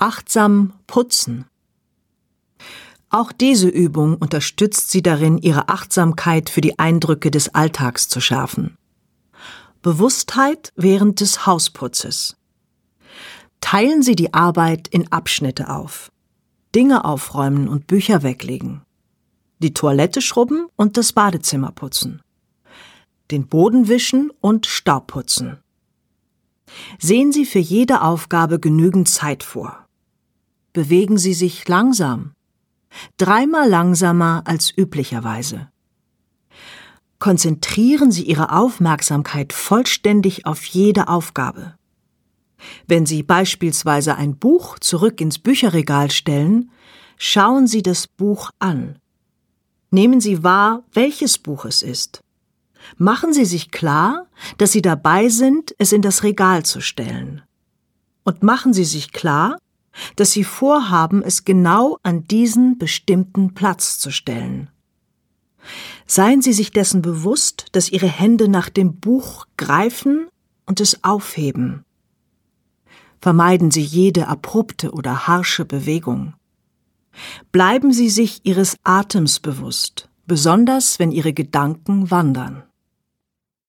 achtsam putzen. Auch diese Übung unterstützt sie darin, ihre Achtsamkeit für die Eindrücke des Alltags zu schärfen. Bewusstheit während des Hausputzes. Teilen Sie die Arbeit in Abschnitte auf. Dinge aufräumen und Bücher weglegen. Die Toilette schrubben und das Badezimmer putzen. Den Boden wischen und Staub putzen. Sehen Sie für jede Aufgabe genügend Zeit vor. Bewegen Sie sich langsam. Dreimal langsamer als üblicherweise. Konzentrieren Sie Ihre Aufmerksamkeit vollständig auf jede Aufgabe. Wenn Sie beispielsweise ein Buch zurück ins Bücherregal stellen, schauen Sie das Buch an. Nehmen Sie wahr, welches Buch es ist. Machen Sie sich klar, dass Sie dabei sind, es in das Regal zu stellen. Und machen Sie sich klar, dass Sie vorhaben, es genau an diesen bestimmten Platz zu stellen. Seien Sie sich dessen bewusst, dass Ihre Hände nach dem Buch greifen und es aufheben. Vermeiden Sie jede abrupte oder harsche Bewegung. Bleiben Sie sich Ihres Atems bewusst, besonders wenn Ihre Gedanken wandern.